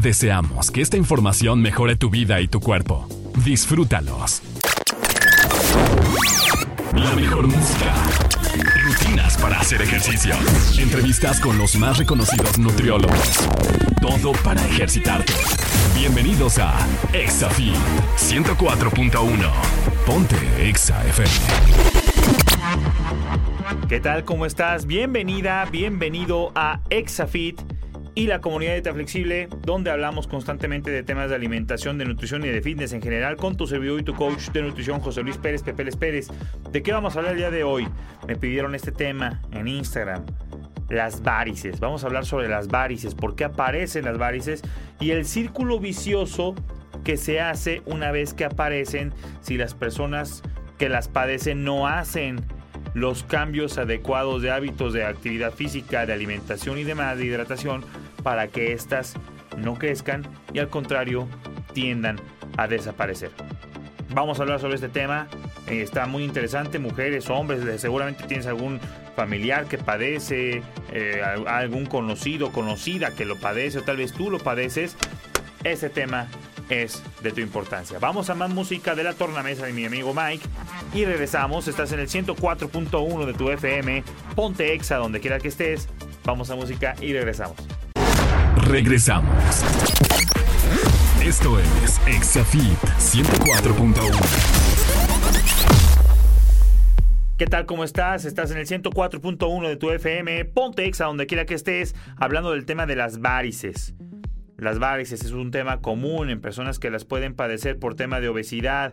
Deseamos que esta información mejore tu vida y tu cuerpo. Disfrútalos. La mejor música. Rutinas para hacer ejercicio. Entrevistas con los más reconocidos nutriólogos. Todo para ejercitarte. Bienvenidos a ExaFit 104.1. Ponte Exa FM. ¿Qué tal? ¿Cómo estás? Bienvenida, bienvenido a ExaFit y la comunidad Dieta Flexible, donde hablamos constantemente de temas de alimentación, de nutrición y de fitness en general con tu servidor y tu coach de nutrición, José Luis Pérez Pepeles Pérez. ¿De qué vamos a hablar el día de hoy? Me pidieron este tema en Instagram. Las varices. Vamos a hablar sobre las varices, por qué aparecen las varices y el círculo vicioso que se hace una vez que aparecen si las personas que las padecen no hacen los cambios adecuados de hábitos de actividad física, de alimentación y demás, de hidratación, para que éstas no crezcan y al contrario tiendan a desaparecer. Vamos a hablar sobre este tema. Eh, está muy interesante. Mujeres, hombres, seguramente tienes algún familiar que padece, eh, algún conocido, conocida que lo padece o tal vez tú lo padeces. Ese tema es de tu importancia. Vamos a más música de la tornamesa de mi amigo Mike y regresamos. Estás en el 104.1 de tu FM. Ponte exa donde quiera que estés. Vamos a música y regresamos. Regresamos. Esto es Exafit 104.1. ¿Qué tal? ¿Cómo estás? Estás en el 104.1 de tu FM. Ponte exa donde quiera que estés, hablando del tema de las varices. Las varices es un tema común en personas que las pueden padecer por tema de obesidad,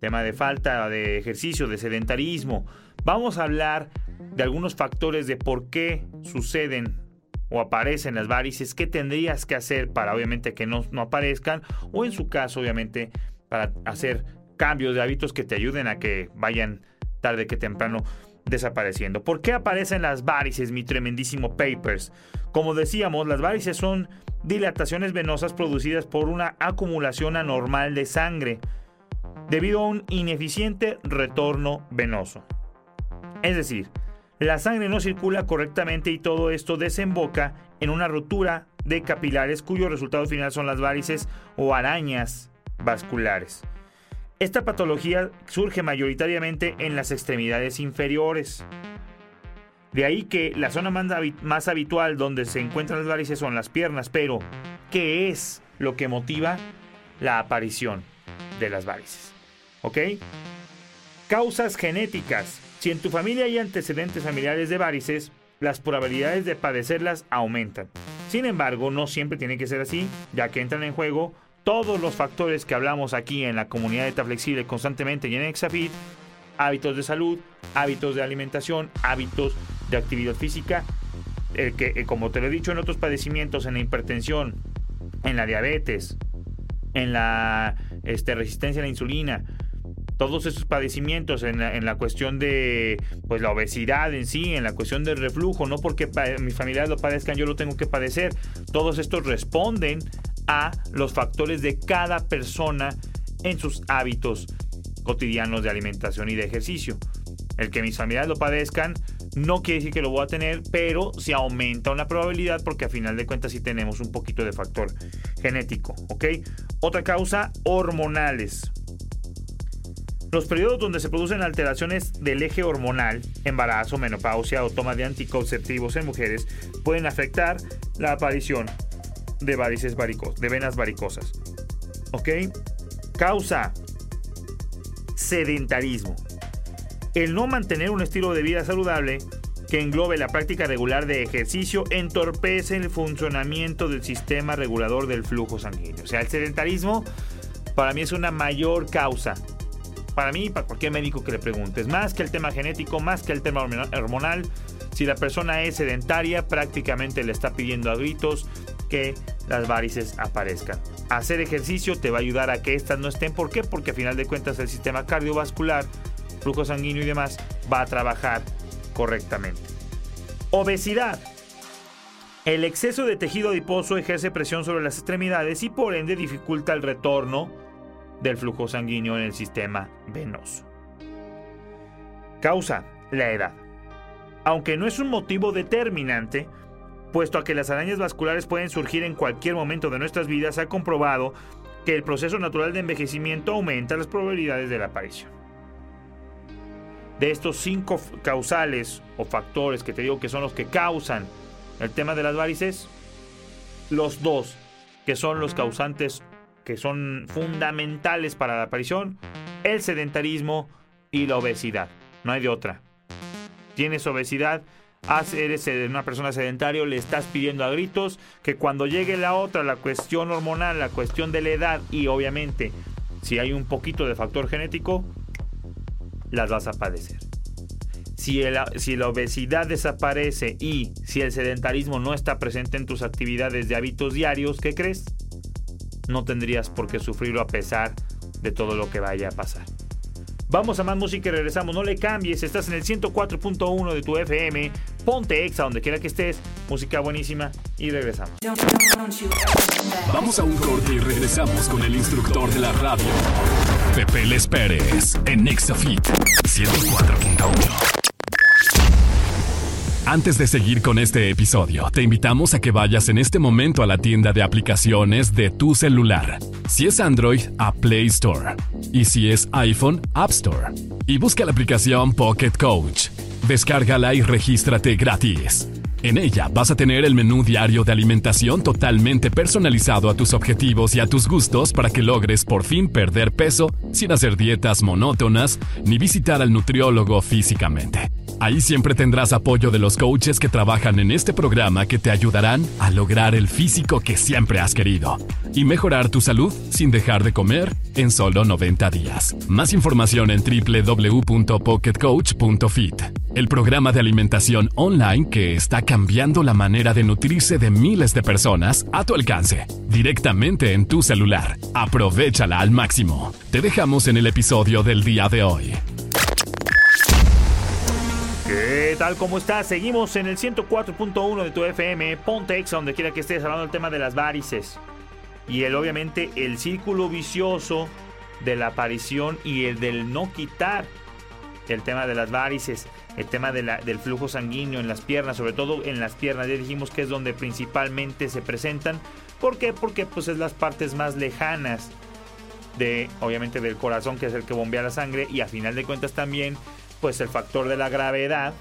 tema de falta de ejercicio, de sedentarismo. Vamos a hablar de algunos factores de por qué suceden o aparecen las varices, qué tendrías que hacer para obviamente que no, no aparezcan o en su caso obviamente para hacer cambios de hábitos que te ayuden a que vayan tarde que temprano desapareciendo. ¿Por qué aparecen las varices, mi tremendísimo papers? Como decíamos, las varices son dilataciones venosas producidas por una acumulación anormal de sangre debido a un ineficiente retorno venoso. Es decir, la sangre no circula correctamente y todo esto desemboca en una rotura de capilares cuyo resultado final son las varices o arañas vasculares. Esta patología surge mayoritariamente en las extremidades inferiores. De ahí que la zona más, habitual donde se encuentran las varices son las piernas, pero ¿qué es lo que motiva la aparición de las varices? ¿Ok? Causas genéticas. Si en tu familia hay antecedentes familiares de varices, las probabilidades de padecerlas aumentan. Sin embargo, no siempre tiene que ser así, ya que entran en juego todos los factores que hablamos aquí en la comunidad de Flexible constantemente y en Exafit, hábitos de salud, hábitos de alimentación, hábitos de actividad física, que, eh, como te lo he dicho en otros padecimientos, en la hipertensión, en la diabetes, en la este, resistencia a la insulina, todos esos padecimientos en la, cuestión de pues la obesidad en sí, en la cuestión del reflujo, no porque mis familiares lo padezcan, yo lo tengo que padecer. Todos estos responden a los factores de cada persona en sus hábitos cotidianos de alimentación y de ejercicio. El que mis familiares lo padezcan no quiere decir que lo voy a tener, pero se aumenta una probabilidad porque a final de cuentas sí tenemos un poquito de factor genético, ¿ok? Otra causa, hormonales. Los periodos donde se producen alteraciones del eje hormonal, embarazo, menopausia o toma de anticonceptivos en mujeres, pueden afectar la aparición de varices varicosas, de venas varicosas. ¿Ok? Causa sedentarismo. El no mantener un estilo de vida saludable que englobe la práctica regular de ejercicio entorpece el funcionamiento del sistema regulador del flujo sanguíneo. O sea, el sedentarismo para mí es una mayor causa. Para mí para cualquier médico que le preguntes, más que el tema genético, más que el tema hormonal, si la persona es sedentaria, prácticamente le está pidiendo a gritos que las varices aparezcan. Hacer ejercicio te va a ayudar a que estas no estén. ¿Por qué? Porque a final de cuentas el sistema cardiovascular flujo sanguíneo y demás, va a trabajar correctamente. Obesidad. El exceso de tejido adiposo ejerce presión sobre las extremidades y por ende dificulta el retorno del flujo sanguíneo en el sistema venoso. Causa la edad. Aunque no es un motivo determinante, puesto a que las arañas vasculares pueden surgir en cualquier momento de nuestras vidas, ha comprobado que el proceso natural de envejecimiento aumenta las probabilidades de la aparición de estos cinco causales o factores que te digo que son los que causan el tema de las varices, los dos que son los causantes que son fundamentales para la aparición, el sedentarismo y la obesidad. No hay de otra. Tienes obesidad, eres una persona sedentaria, le estás pidiendo a gritos que cuando llegue la otra, la cuestión hormonal, la cuestión de la edad y obviamente si hay un poquito de factor genético, las vas a padecer. Si, si, la obesidad desaparece y si el sedentarismo no está presente en tus actividades de hábitos diarios, ¿qué crees? No tendrías por qué sufrirlo a pesar de todo lo que vaya a pasar. Vamos a más música y regresamos. No le cambies, estás en el 104.1 de tu FM. Ponte exa donde quiera que estés. Música buenísima y regresamos. Vamos a un corte y regresamos con el instructor de la radio, Pepe Les Pérez, en Exafit 104.1. Antes de seguir con este episodio, te invitamos a que vayas en este momento a la tienda de aplicaciones de tu celular. Si es Android, a Play Store. Y si es iPhone, App Store. Y busca la aplicación Pocket Coach. Descárgala y regístrate gratis. En ella vas a tener el menú diario de alimentación totalmente personalizado a tus objetivos y a tus gustos para que logres por fin perder peso sin hacer dietas monótonas ni visitar al nutriólogo físicamente. Ahí siempre tendrás apoyo de los coaches que trabajan en este programa que te ayudarán a lograr el físico que siempre has querido y mejorar tu salud sin dejar de comer en solo 90 días. Más información en www.pocketcoach.fit, el programa de alimentación online que está cambiando la manera de nutrirse de miles de personas a tu alcance, directamente en tu celular. Aprovechala al máximo. Te dejamos en el episodio del día de hoy. ¿Qué tal? ¿Cómo estás? Seguimos en el 104.1 de tu FM, Ponte Exa, donde quiera que estés hablando del tema de las varices. Y el, obviamente, el círculo vicioso de la aparición y el del no quitar el tema de las varices, el tema del flujo sanguíneo en las piernas, sobre todo en las piernas, ya dijimos que es donde principalmente se presentan. ¿Por qué? Porque pues es las partes más lejanas de, obviamente, del corazón, que es el que bombea la sangre, y a final de cuentas también pues el factor de la gravedad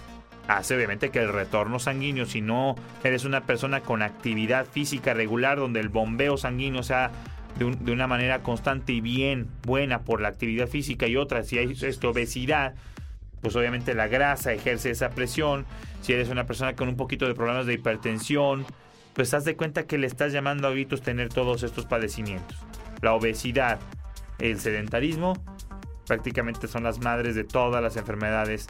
hace obviamente que el retorno sanguíneo, si no eres una persona con actividad física regular, donde el bombeo sanguíneo sea de, una manera constante y bien, buena por la actividad física y otra, si hay esto, obesidad, pues obviamente la grasa ejerce esa presión. Si eres una persona con un poquito de problemas de hipertensión, pues haz de cuenta que le estás llamando a gritos tener todos estos padecimientos. La obesidad, el sedentarismo prácticamente son las madres de todas las enfermedades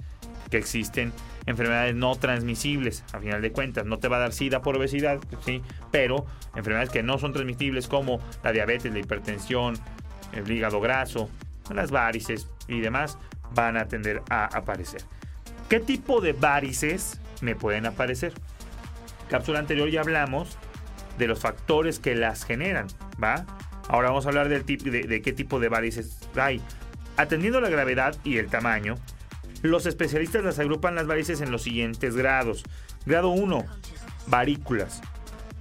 que existen, enfermedades no transmisibles, a final de cuentas, no te va a dar sida por obesidad, sí, pero enfermedades que no son transmisibles como la diabetes, la hipertensión, el hígado graso, las varices y demás van a tender a aparecer. ¿Qué tipo de varices me pueden aparecer? Cápsula anterior ya hablamos de los factores que las generan, ¿va? Ahora vamos a hablar del de, de qué tipo de varices hay. Atendiendo la gravedad y el tamaño, los especialistas las agrupan las varices en los siguientes grados. Grado 1, varículas.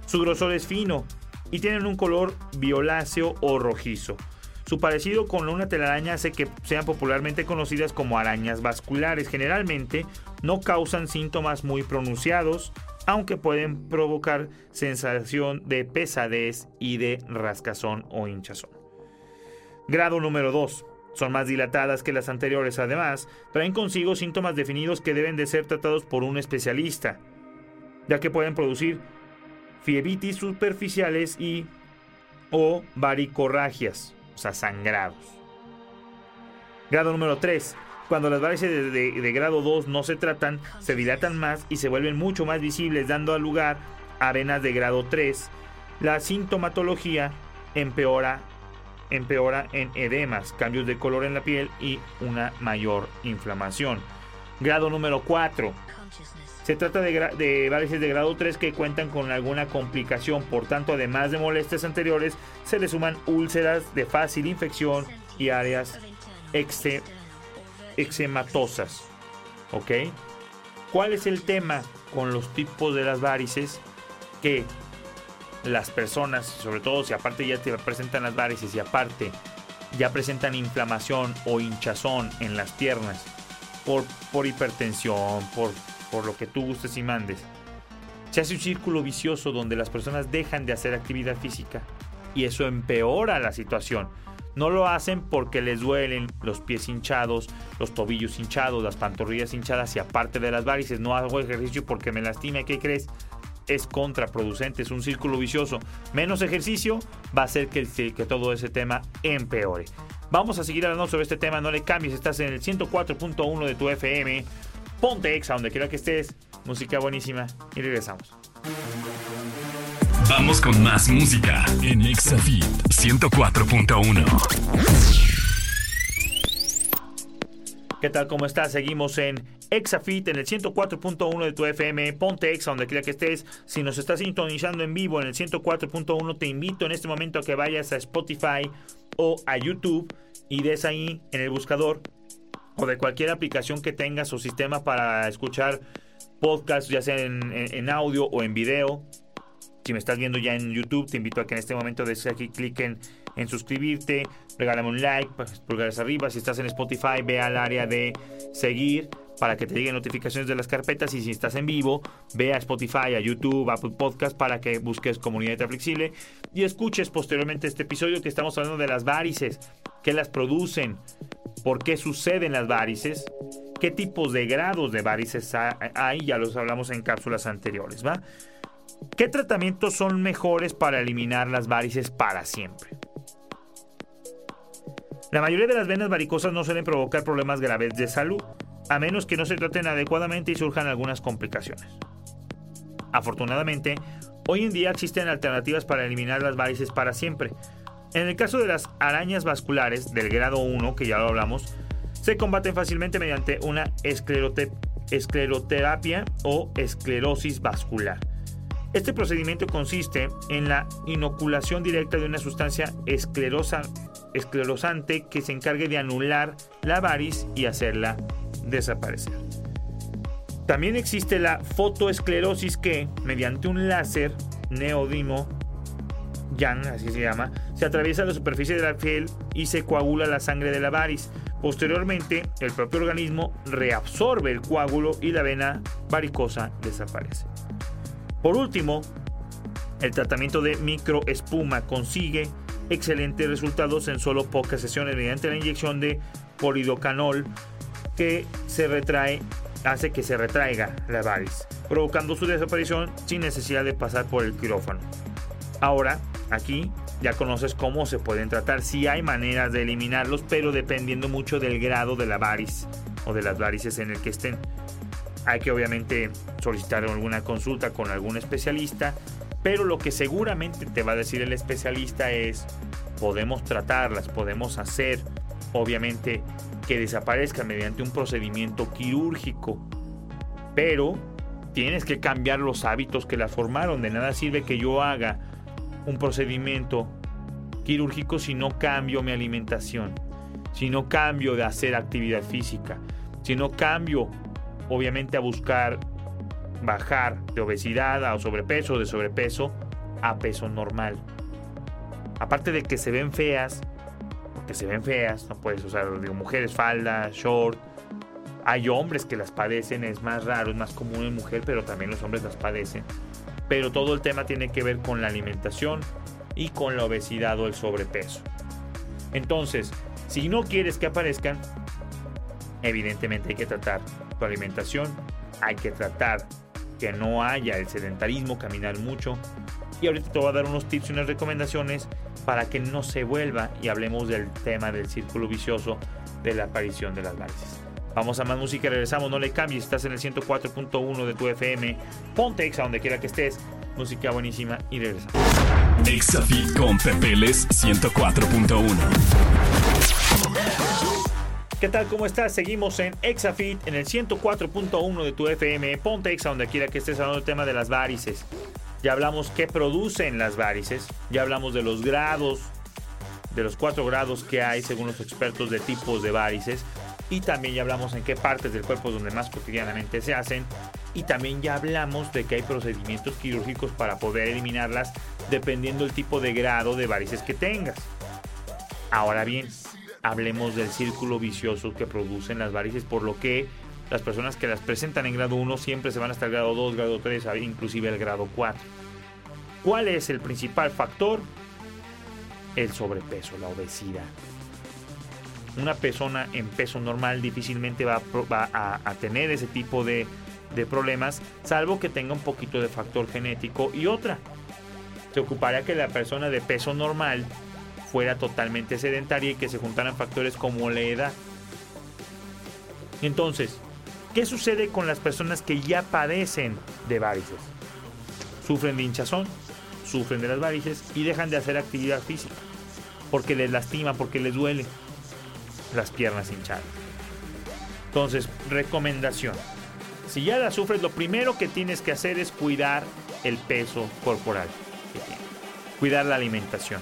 Su grosor es fino y tienen un color violáceo o rojizo. Su parecido con una telaraña hace que sean popularmente conocidas como arañas vasculares. Generalmente no causan síntomas muy pronunciados, aunque pueden provocar sensación de pesadez y de rascazón o hinchazón. Grado número 2. Son más dilatadas que las anteriores, además, traen consigo síntomas definidos que deben de ser tratados por un especialista, ya que pueden producir fiebitis superficiales y o varicorragias sea, sangrados. Grado número 3. Cuando las varices de, grado 2 no se tratan, se dilatan más y se vuelven mucho más visibles, dando lugar a venas de grado 3. La sintomatología empeora, empeora en edemas, cambios de color en la piel y una mayor inflamación. Grado número 4 se trata de, varices de grado 3 que cuentan con alguna complicación, por tanto, además de molestias anteriores, se le suman úlceras de fácil infección y áreas eczematosas. ¿Ok? ¿Cuál es el tema con los tipos de las varices? Que las personas, sobre todo si aparte ya te presentan las varices y aparte ya presentan inflamación o hinchazón en las piernas por, por hipertensión, por por lo que tú gustes y mandes, se hace un círculo vicioso donde las personas dejan de hacer actividad física y eso empeora la situación. No lo hacen porque les duelen los pies hinchados, los tobillos hinchados, las pantorrillas hinchadas y aparte de las varices. No hago ejercicio porque me lastima. ¿Qué crees? Es contraproducente, es un círculo vicioso. Menos ejercicio va a hacer que, que todo ese tema empeore. Vamos a seguir hablando sobre este tema. No le cambies, estás en el 104.1 de tu FM. Ponte Exa donde quiera que estés. Música buenísima y regresamos. Vamos con más música en Exafit 104.1. ¿Qué tal? ¿Cómo estás? Seguimos en Exafit en el 104.1 de tu FM. Ponte Exa donde quiera que estés. Si nos estás sintonizando en vivo en el 104.1, te invito en este momento a que vayas a Spotify o a YouTube y des ahí en el buscador o de cualquier aplicación que tengas o sistema para escuchar podcast, ya sea en, audio o en video. Si me estás viendo ya en YouTube, te invito a que en este momento des aquí clic en, suscribirte, regálame un like, pues, pulgares arriba. Si estás en Spotify, ve al área de seguir para que te lleguen notificaciones de las carpetas y si estás en vivo, ve a Spotify, a YouTube, a Apple Podcast para que busques Comunidad Flexible y escuches posteriormente este episodio que estamos hablando de las varices, que las producen, por qué suceden las varices, qué tipos de grados de varices hay, ya los hablamos en cápsulas anteriores, ¿va? ¿Qué tratamientos son mejores para eliminar las varices para siempre? La mayoría de las venas varicosas no suelen provocar problemas graves de salud, a menos que no se traten adecuadamente y surjan algunas complicaciones. Afortunadamente, hoy en día existen alternativas para eliminar las varices para siempre, en el caso de las arañas vasculares del grado 1, que ya lo hablamos, se combaten fácilmente mediante una escleroterapia o esclerosis vascular. Este procedimiento consiste en la inoculación directa de una sustancia esclerosa, esclerosante que se encargue de anular la variz y hacerla desaparecer. También existe la fotoesclerosis que, mediante un láser neodimo Yang, así se llama, se atraviesa la superficie de la piel y se coagula la sangre de la variz. Posteriormente, el propio organismo reabsorbe el coágulo y la vena varicosa desaparece. Por último, el tratamiento de microespuma consigue excelentes resultados en solo pocas sesiones mediante la inyección de polidocanol que se retrae, hace que se retraiga la variz, provocando su desaparición sin necesidad de pasar por el quirófano. Ahora, aquí ya conoces cómo se pueden tratar. Sí hay maneras de eliminarlos, pero dependiendo mucho del grado de la variz o de las varices en el que estén. Hay que obviamente solicitar alguna consulta con algún especialista, pero lo que seguramente te va a decir el especialista es, podemos tratarlas, podemos hacer, obviamente, que desaparezcan mediante un procedimiento quirúrgico, pero tienes que cambiar los hábitos que las formaron. De nada sirve que yo haga un procedimiento quirúrgico si no cambio mi alimentación, si no cambio de hacer actividad física, si no cambio obviamente a buscar bajar de obesidad a sobrepeso de sobrepeso a peso normal. Aparte de que se ven feas, porque se ven feas, no puedes usar, digo, mujeres falda, short. Hay hombres que las padecen, es más raro, es más común en mujer, pero también los hombres las padecen. Pero todo el tema tiene que ver con la alimentación y con la obesidad o el sobrepeso. Entonces, si no quieres que aparezcan, evidentemente hay que tratar tu alimentación, hay que tratar que no haya el sedentarismo, caminar mucho. Y ahorita te voy a dar unos tips y unas recomendaciones para que no se vuelva y hablemos del tema del círculo vicioso de la aparición de las varices. Vamos a más música y regresamos, no le cambies, estás en el 104.1 de tu FM, ponte Exa donde quiera que estés, música buenísima y regresamos. Exafit con Pepeles 104.1 ¿Qué tal? ¿Cómo estás? Seguimos en Exafit en el 104.1 de tu FM. Ponte Exa donde quiera que estés hablando del tema de las varices. Ya hablamos qué producen las varices. Ya hablamos de los grados, de los cuatro grados que hay según los expertos de tipos de varices. Y también ya hablamos en qué partes del cuerpo donde más cotidianamente se hacen. Y también ya hablamos de que hay procedimientos quirúrgicos para poder eliminarlas dependiendo del tipo de grado de varices que tengas. Ahora bien, hablemos del círculo vicioso que producen las varices, por lo que las personas que las presentan en grado 1 siempre se van hasta el grado 2, grado 3, inclusive el grado 4. ¿Cuál es el principal factor? El sobrepeso, la obesidad. Una persona en peso normal difícilmente va, a, tener ese tipo de, de problemas, salvo que tenga un poquito de factor genético y otra. Se ocuparía que la persona de peso normal fuera totalmente sedentaria y que se juntaran factores como la edad. Entonces, ¿qué sucede con las personas que ya padecen de varices? Sufren de hinchazón, sufren de las varices y dejan de hacer actividad física porque les lastima, porque les duele las piernas hinchadas. Entonces, recomendación. Si ya la sufres, lo primero que tienes que hacer es cuidar el peso corporal Cuidar la alimentación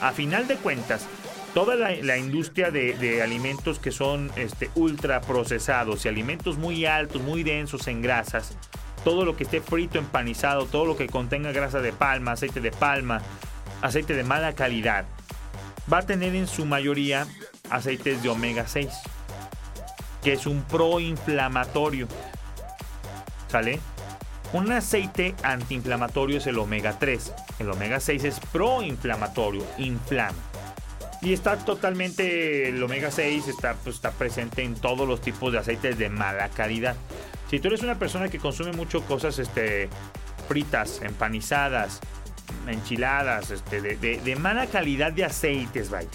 a final de cuentas, toda la, industria de, alimentos que son este, ultra procesados y alimentos muy altos, muy densos en grasas, todo lo que esté frito, empanizado, todo lo que contenga grasa de palma, aceite de palma, aceite de mala calidad, va a tener en su mayoría aceites de omega 6, que es un proinflamatorio. ¿Sale? Un aceite antiinflamatorio es el omega 3. El omega 6 es proinflamatorio, inflama. Y está totalmente, el omega 6 está, pues, está presente en todos los tipos de aceites de mala calidad. Si tú eres una persona que consume mucho cosas este, fritas, empanizadas, enchiladas, este, de, de mala calidad de aceites, vaya.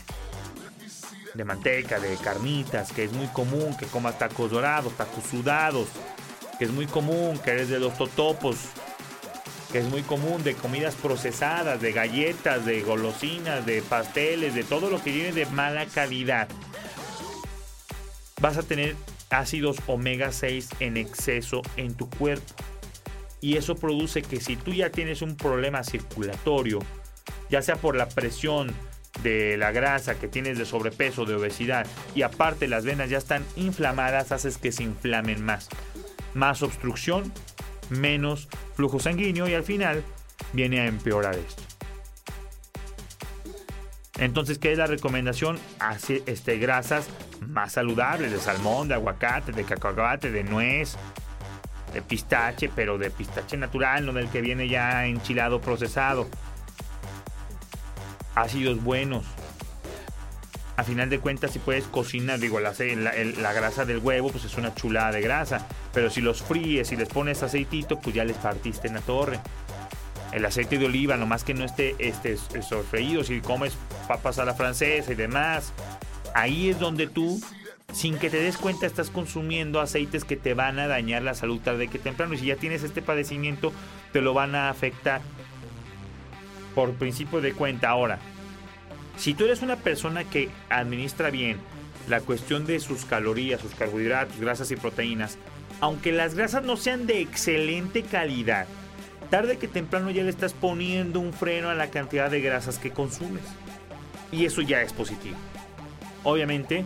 De manteca, de carnitas, que es muy común que comas tacos dorados, tacos sudados, que es muy común, que eres de los totopos, es muy común de comidas procesadas, de galletas, de golosinas, de pasteles, de todo lo que viene de mala calidad. Vas a tener ácidos omega 6 en exceso en tu cuerpo. Y eso produce que si tú ya tienes un problema circulatorio, ya sea por la presión de la grasa que tienes de sobrepeso, de obesidad, y aparte las venas ya están inflamadas, haces que se inflamen más más obstrucción, menos flujo sanguíneo y al final viene a empeorar esto. Entonces, ¿qué es la recomendación? Hace este, grasas más saludables, de salmón, de aguacate, de cacahuate, de nuez, de pistache, pero de pistache natural, no del que viene ya enchilado procesado. Ácidos buenos, a final de cuentas, si puedes cocinar, digo, la, la, grasa del huevo, pues es una chulada de grasa. Pero si los fríes y les pones aceitito, pues ya les partiste en la torre. El aceite de oliva, nomás que no esté este, sofreído, si comes papas a la francesa y demás, ahí es donde tú, sin que te des cuenta, estás consumiendo aceites que te van a dañar la salud tarde que temprano. Y si ya tienes este padecimiento, te lo van a afectar por principio de cuenta. Ahora, si tú eres una persona que administra bien la cuestión de sus calorías, sus carbohidratos, grasas y proteínas, aunque las grasas no sean de excelente calidad, tarde que temprano ya le estás poniendo un freno a la cantidad de grasas que consumes. Y eso ya es positivo. Obviamente,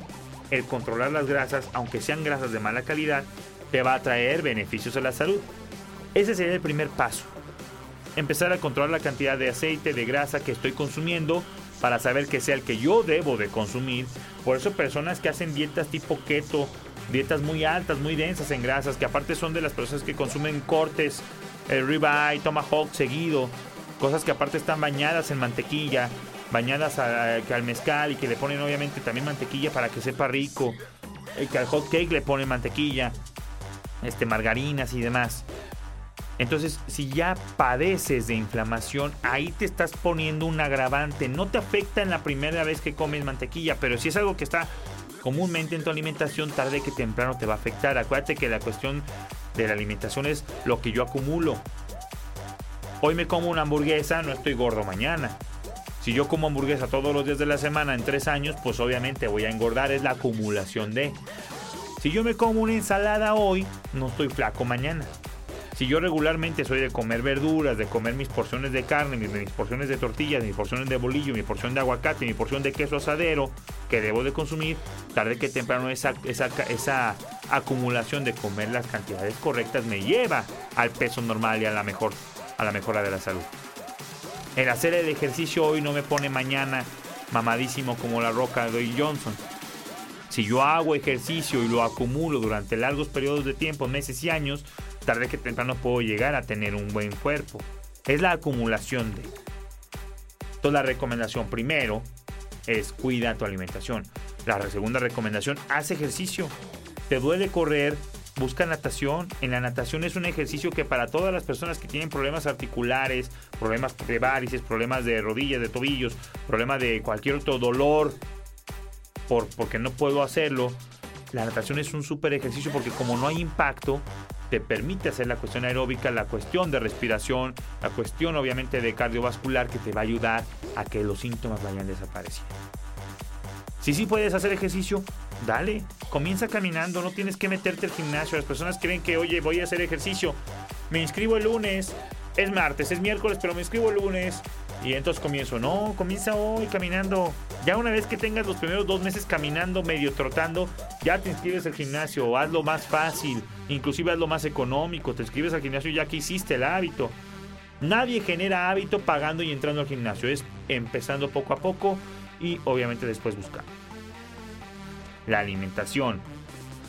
el controlar las grasas, aunque sean grasas de mala calidad, te va a traer beneficios a la salud. Ese sería el primer paso. Empezar a controlar la cantidad de aceite, de grasa que estoy consumiendo para saber que sea el que yo debo de consumir. Por eso personas que hacen dietas tipo keto, dietas muy altas, muy densas en grasas, que aparte son de las personas que consumen cortes, el ribeye, tomahawk seguido, cosas que aparte están bañadas en mantequilla, bañadas al mezcal y que le ponen obviamente también mantequilla para que sepa rico, eh, que al hot cake le ponen mantequilla, este margarinas y demás. Entonces, si ya padeces de inflamación, ahí te estás poniendo un agravante. No te afecta en la primera vez que comes mantequilla, pero si es algo que está comúnmente en tu alimentación, tarde que temprano te va a afectar. Acuérdate que la cuestión de la alimentación es lo que yo acumulo. Hoy me como una hamburguesa, no estoy gordo mañana. Si yo como hamburguesa todos los días de la semana en tres años, pues obviamente voy a engordar, es la acumulación de. Si yo me como una ensalada hoy, no estoy flaco mañana. Si yo regularmente soy de comer verduras, de comer mis porciones de carne, mis, porciones de tortillas, mis porciones de bolillo, mi porción de aguacate, mi porción de queso asadero que debo de consumir, tarde que temprano esa, acumulación de comer las cantidades correctas me lleva al peso normal y a la, mejor, a la mejora de la salud. El hacer el ejercicio hoy no me pone mañana mamadísimo como la roca de Johnson. Si yo hago ejercicio y lo acumulo durante largos periodos de tiempo, meses y años, tarde que temprano puedo llegar a tener un buen cuerpo. Es la acumulación de. Entonces la recomendación primero es cuida tu alimentación. La segunda recomendación, haz ejercicio. Te duele correr, busca natación. En la natación es un ejercicio que para todas las personas que tienen problemas articulares, problemas de varices, problemas de rodillas, de tobillos, problemas de cualquier otro dolor, por, porque no puedo hacerlo, la natación es un súper ejercicio porque como no hay impacto, te permite hacer la cuestión aeróbica, la cuestión de respiración, la cuestión obviamente de cardiovascular que te va a ayudar a que los síntomas vayan desapareciendo. Si sí puedes hacer ejercicio, dale, comienza caminando, no tienes que meterte al gimnasio. Las personas creen que, oye, voy a hacer ejercicio, me inscribo el lunes, es martes, es miércoles, pero me inscribo el lunes, y entonces comienzo, no, comienza hoy caminando. Ya una vez que tengas los primeros dos meses caminando, medio trotando, ya te inscribes al gimnasio, hazlo más fácil, inclusive hazlo más económico, te inscribes al gimnasio ya que hiciste el hábito. Nadie genera hábito pagando y entrando al gimnasio, es empezando poco a poco y obviamente después buscar. La alimentación,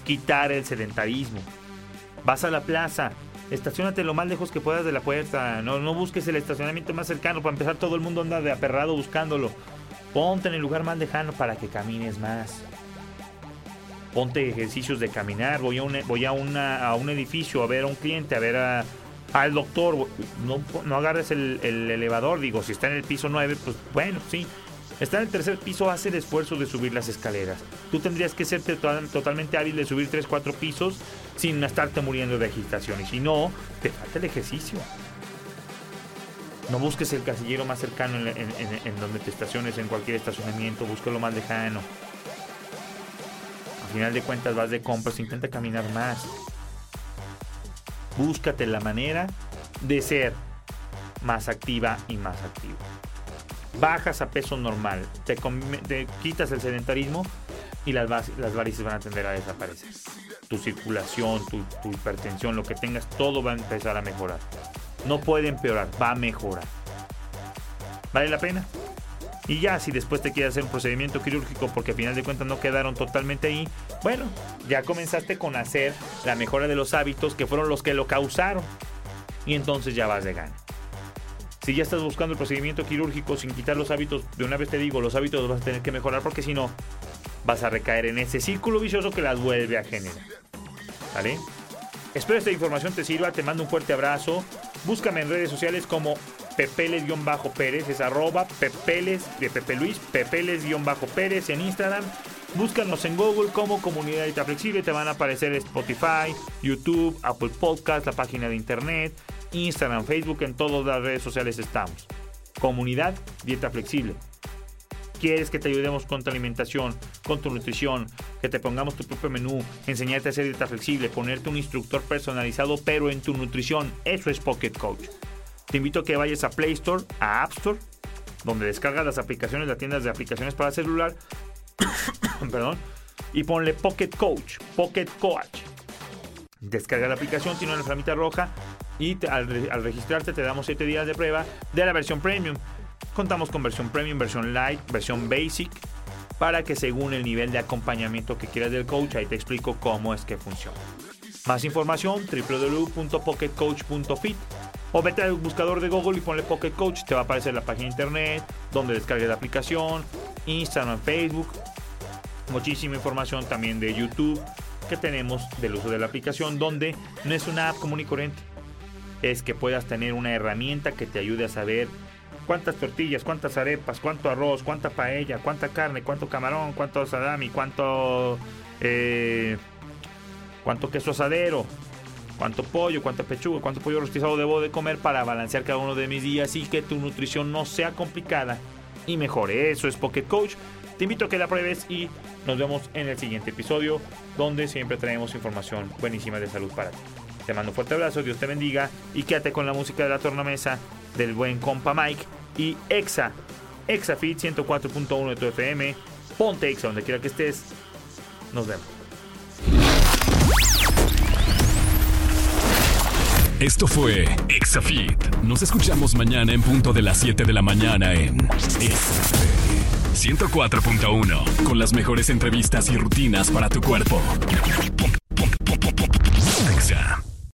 quitar el sedentarismo. Vas a la plaza, estacionate lo más lejos que puedas de la puerta. No, no busques el estacionamiento más cercano. Para empezar, todo el mundo anda de aperrado buscándolo. Ponte en el lugar más lejano para que camines más. Ponte ejercicios de caminar. Voy a un, voy a una, a un edificio a ver a un cliente, a ver a, al doctor. No, no agarres el, el, elevador. Digo, si está en el piso 9, pues bueno, sí. Está en el tercer piso, hace el esfuerzo de subir las escaleras. Tú tendrías que ser totalmente hábil de subir 3, 4 pisos sin estarte muriendo de agitación. Y si no, te falta el ejercicio. No busques el casillero más cercano en, donde te estaciones, en cualquier estacionamiento, busca lo más lejano. Al final de cuentas vas de compras, intenta caminar más. Búscate la manera de ser más activa y más activo. Bajas a peso normal, te, quitas el sedentarismo y las, las varices van a tender a desaparecer tu circulación, tu, hipertensión, lo que tengas, todo va a empezar a mejorar. No puede empeorar, va a mejorar. ¿Vale la pena? Y ya, si después te quieres hacer un procedimiento quirúrgico porque al final de cuentas no quedaron totalmente ahí, bueno, ya comenzaste con hacer la mejora de los hábitos que fueron los que lo causaron. Y entonces ya vas de gana. Si ya estás buscando el procedimiento quirúrgico sin quitar los hábitos, de una vez te digo, los hábitos los vas a tener que mejorar porque si no, vas a recaer en ese círculo vicioso que las vuelve a generar. ¿Vale? Espero esta información te sirva, te mando un fuerte abrazo. Búscame en redes sociales como pepeles-pérez, es arroba pepeles de Pepe Luis, pepeles-pérez en Instagram. Búscanos en Google como Comunidad Dieta Flexible, te van a aparecer Spotify, YouTube, Apple Podcast, la página de internet, Instagram, Facebook, en todas las redes sociales estamos. Comunidad Dieta Flexible quieres que te ayudemos con tu alimentación, con tu nutrición, que te pongamos tu propio menú, enseñarte a hacer dieta flexible, ponerte un instructor personalizado, pero en tu nutrición, eso es Pocket Coach. Te invito a que vayas a Play Store, a App Store, donde descargas las aplicaciones, las tiendas de aplicaciones para celular, perdón, y ponle Pocket Coach, Pocket Coach. Descarga la aplicación, tiene una flamita roja y al, registrarte te damos 7 días de prueba de la versión premium. Contamos con versión premium, versión light, versión basic, para que según el nivel de acompañamiento que quieras del coach, ahí te explico cómo es que funciona. Más información www.pocketcoach.fit o vete al buscador de Google y ponle Pocket Coach, te va a aparecer la página de internet donde descargues la aplicación, Instagram, Facebook, muchísima información también de YouTube que tenemos del uso de la aplicación donde no es una app común y corriente, es que puedas tener una herramienta que te ayude a saber cuántas tortillas, cuántas arepas, cuánto arroz, cuánta paella, cuánta carne, cuánto camarón, cuánto salami, cuánto eh, cuánto queso asadero, cuánto pollo, cuánta pechuga, cuánto pollo rostizado debo de comer para balancear cada uno de mis días y que tu nutrición no sea complicada y mejore. Eso es Pocket Coach. Te invito a que la pruebes y nos vemos en el siguiente episodio donde siempre traemos información buenísima de salud para ti. Te mando un fuerte abrazo, Dios te bendiga y quédate con la música de la tornamesa del buen compa Mike y Exa, Exa Fit 104.1 de tu FM. Ponte Exa donde quiera que estés. Nos vemos. Esto fue Exafit. Nos escuchamos mañana en punto de las 7 de la mañana en 104.1 con las mejores entrevistas y rutinas para tu cuerpo.